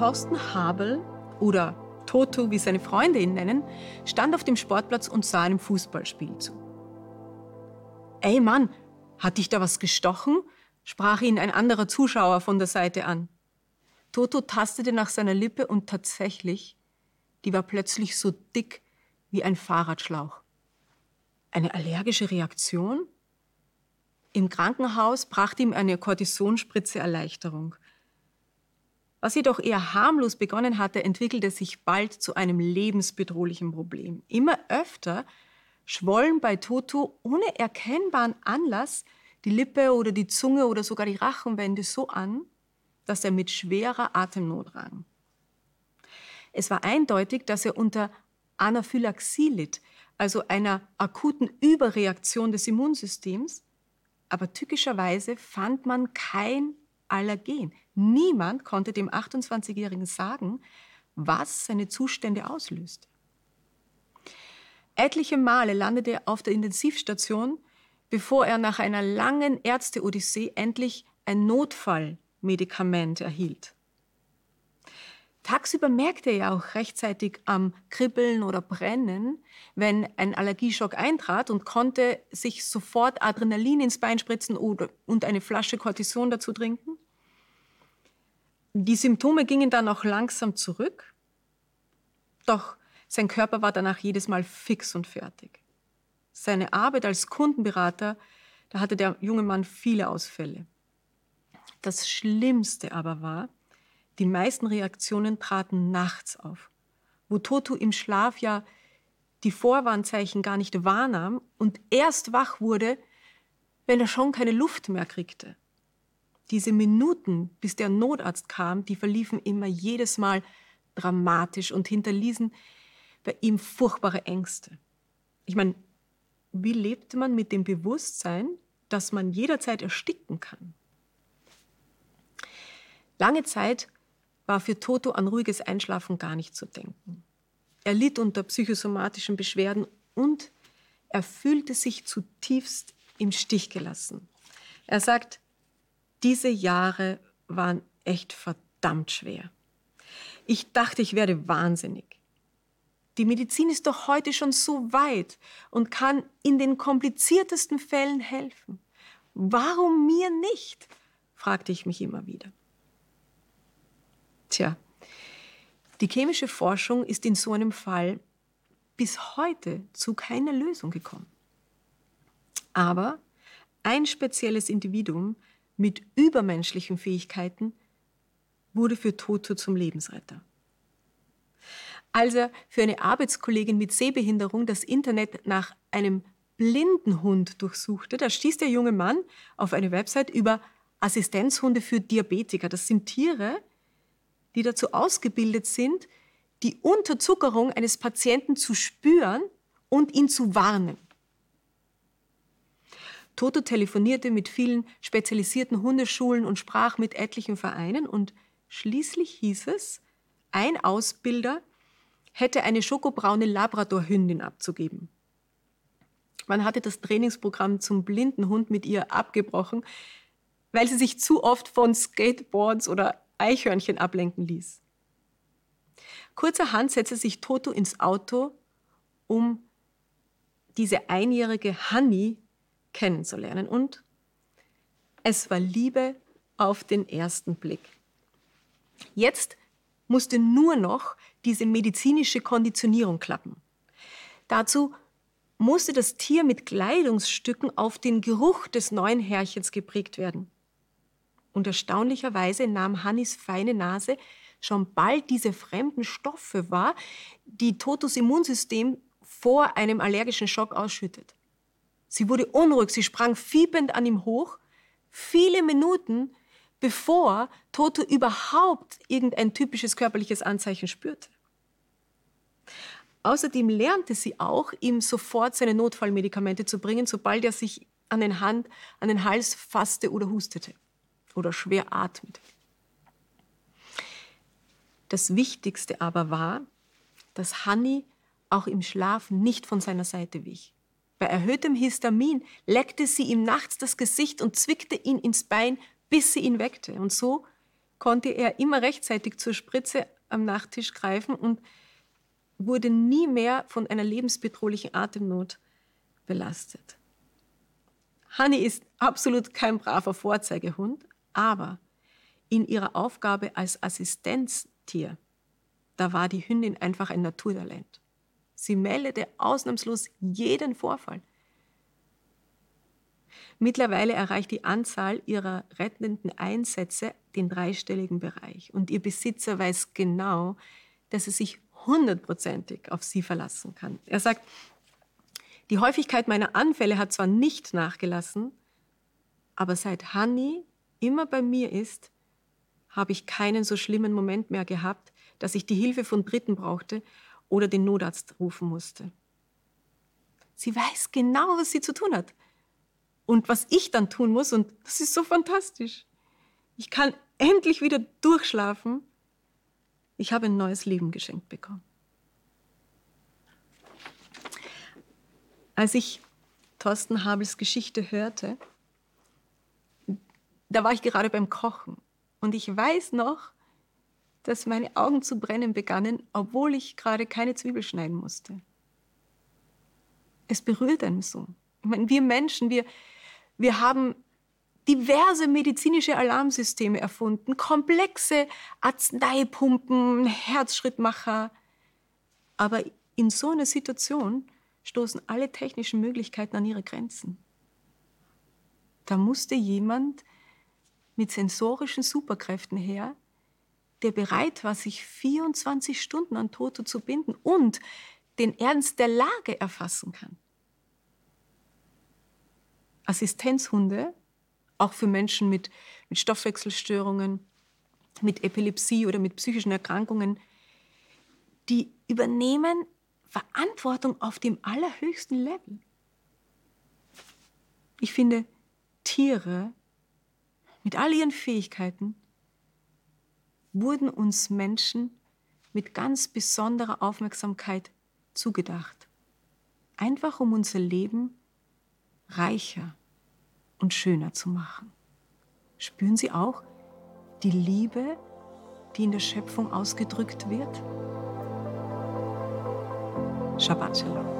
Thorsten Habel oder Toto, wie seine Freunde ihn nennen, stand auf dem Sportplatz und sah einem Fußballspiel zu. Ey Mann, hat dich da was gestochen? sprach ihn ein anderer Zuschauer von der Seite an. Toto tastete nach seiner Lippe und tatsächlich, die war plötzlich so dick wie ein Fahrradschlauch. Eine allergische Reaktion? Im Krankenhaus brachte ihm eine Kortisonspritze Erleichterung. Was jedoch eher harmlos begonnen hatte, entwickelte sich bald zu einem lebensbedrohlichen Problem. Immer öfter schwollen bei Toto ohne erkennbaren Anlass die Lippe oder die Zunge oder sogar die Rachenwände so an, dass er mit schwerer Atemnot rang. Es war eindeutig, dass er unter Anaphylaxie litt, also einer akuten Überreaktion des Immunsystems, aber tückischerweise fand man kein Allergen. Niemand konnte dem 28-Jährigen sagen, was seine Zustände auslöste. Etliche Male landete er auf der Intensivstation, bevor er nach einer langen Ärzte-Odyssee endlich ein Notfallmedikament erhielt. Tagsüber merkte er auch rechtzeitig am Kribbeln oder Brennen, wenn ein Allergieschock eintrat und konnte sich sofort Adrenalin ins Bein spritzen oder, und eine Flasche Cortison dazu trinken. Die Symptome gingen dann auch langsam zurück, doch sein Körper war danach jedes Mal fix und fertig. Seine Arbeit als Kundenberater, da hatte der junge Mann viele Ausfälle. Das Schlimmste aber war, die meisten Reaktionen traten nachts auf, wo Toto im Schlaf ja die Vorwarnzeichen gar nicht wahrnahm und erst wach wurde, wenn er schon keine Luft mehr kriegte. Diese Minuten, bis der Notarzt kam, die verliefen immer jedes Mal dramatisch und hinterließen bei ihm furchtbare Ängste. Ich meine, wie lebt man mit dem Bewusstsein, dass man jederzeit ersticken kann? Lange Zeit war für Toto an ruhiges Einschlafen gar nicht zu denken. Er litt unter psychosomatischen Beschwerden und er fühlte sich zutiefst im Stich gelassen. Er sagt, diese Jahre waren echt verdammt schwer. Ich dachte, ich werde wahnsinnig. Die Medizin ist doch heute schon so weit und kann in den kompliziertesten Fällen helfen. Warum mir nicht? fragte ich mich immer wieder. Tja, die chemische Forschung ist in so einem Fall bis heute zu keiner Lösung gekommen. Aber ein spezielles Individuum mit übermenschlichen Fähigkeiten wurde für Toto zum Lebensretter. Als er für eine Arbeitskollegin mit Sehbehinderung das Internet nach einem blinden Hund durchsuchte, da stieß der junge Mann auf eine Website über Assistenzhunde für Diabetiker. Das sind Tiere, die dazu ausgebildet sind, die Unterzuckerung eines Patienten zu spüren und ihn zu warnen. Toto telefonierte mit vielen spezialisierten Hundeschulen und sprach mit etlichen Vereinen und schließlich hieß es, ein Ausbilder hätte eine schokobraune Labradorhündin abzugeben. Man hatte das Trainingsprogramm zum blinden Hund mit ihr abgebrochen, weil sie sich zu oft von Skateboards oder Eichhörnchen ablenken ließ. Kurzerhand setzte sich Toto ins Auto, um diese einjährige Honey kennenzulernen. Und es war Liebe auf den ersten Blick. Jetzt musste nur noch diese medizinische Konditionierung klappen. Dazu musste das Tier mit Kleidungsstücken auf den Geruch des neuen Herrchens geprägt werden. Und erstaunlicherweise nahm Hannis feine Nase schon bald diese fremden Stoffe wahr, die Totos Immunsystem vor einem allergischen Schock ausschüttet. Sie wurde unruhig, sie sprang fiebend an ihm hoch, viele Minuten bevor Toto überhaupt irgendein typisches körperliches Anzeichen spürte. Außerdem lernte sie auch, ihm sofort seine Notfallmedikamente zu bringen, sobald er sich an den Hand, an den Hals fasste oder hustete oder schwer atmet. Das Wichtigste aber war, dass Hanni auch im Schlaf nicht von seiner Seite wich. Bei erhöhtem Histamin leckte sie ihm nachts das Gesicht und zwickte ihn ins Bein, bis sie ihn weckte. Und so konnte er immer rechtzeitig zur Spritze am Nachttisch greifen und wurde nie mehr von einer lebensbedrohlichen Atemnot belastet. Hanni ist absolut kein braver Vorzeigehund, aber in ihrer Aufgabe als Assistenztier, da war die Hündin einfach ein Naturtalent. Sie meldete ausnahmslos jeden Vorfall. Mittlerweile erreicht die Anzahl ihrer rettenden Einsätze den dreistelligen Bereich. Und ihr Besitzer weiß genau, dass er sich hundertprozentig auf sie verlassen kann. Er sagt, die Häufigkeit meiner Anfälle hat zwar nicht nachgelassen, aber seit Hanni immer bei mir ist, habe ich keinen so schlimmen Moment mehr gehabt, dass ich die Hilfe von Dritten brauchte oder den Notarzt rufen musste. Sie weiß genau, was sie zu tun hat und was ich dann tun muss und das ist so fantastisch. Ich kann endlich wieder durchschlafen. Ich habe ein neues Leben geschenkt bekommen. Als ich Thorsten Habels Geschichte hörte, da war ich gerade beim Kochen und ich weiß noch, dass meine Augen zu brennen begannen, obwohl ich gerade keine Zwiebel schneiden musste. Es berührt einen so. Ich meine, wir Menschen, wir, wir haben diverse medizinische Alarmsysteme erfunden, komplexe Arzneipumpen, Herzschrittmacher. Aber in so einer Situation stoßen alle technischen Möglichkeiten an ihre Grenzen. Da musste jemand mit sensorischen Superkräften her, der bereit war, sich 24 Stunden an Toto zu binden und den Ernst der Lage erfassen kann. Assistenzhunde, auch für Menschen mit, mit Stoffwechselstörungen, mit Epilepsie oder mit psychischen Erkrankungen, die übernehmen Verantwortung auf dem allerhöchsten Level. Ich finde, Tiere mit all ihren Fähigkeiten wurden uns Menschen mit ganz besonderer Aufmerksamkeit zugedacht. Einfach um unser Leben reicher und schöner zu machen. Spüren Sie auch die Liebe, die in der Schöpfung ausgedrückt wird? Shabbat Shalom.